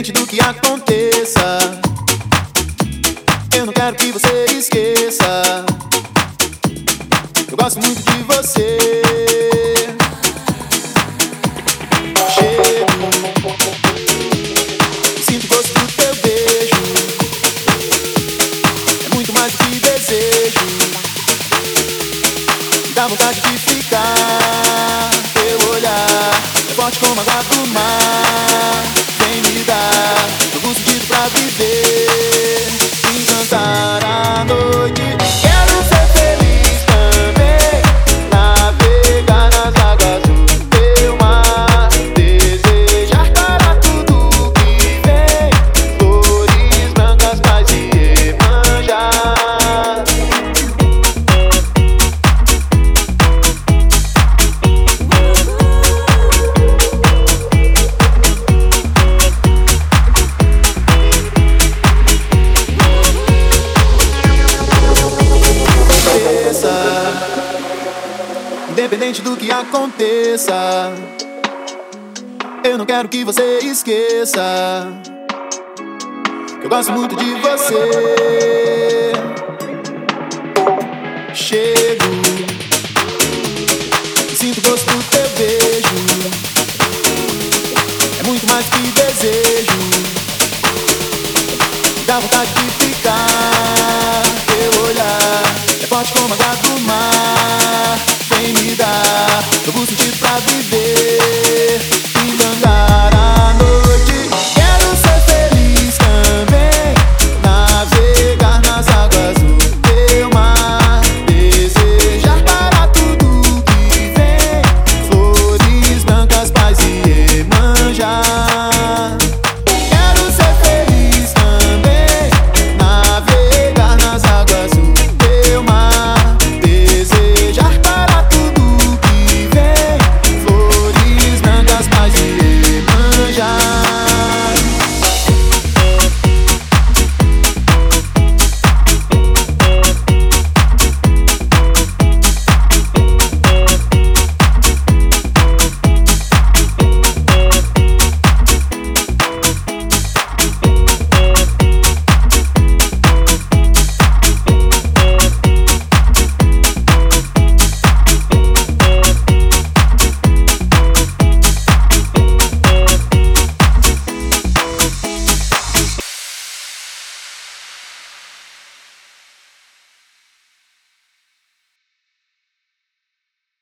Do que aconteça, eu não quero que você esqueça. Eu gosto muito de você. Chego, sinto gosto do teu beijo. É muito mais do que desejo. Dá vontade de ficar. Teu olhar é forte como a água do mar. Independente do que aconteça, eu não quero que você esqueça que eu gosto muito de você. Chego, sinto gosto do teu beijo, é muito mais que desejo. Dá vontade de ficar. Teu olhar é forte como a do mar. Novo sentido pra viver.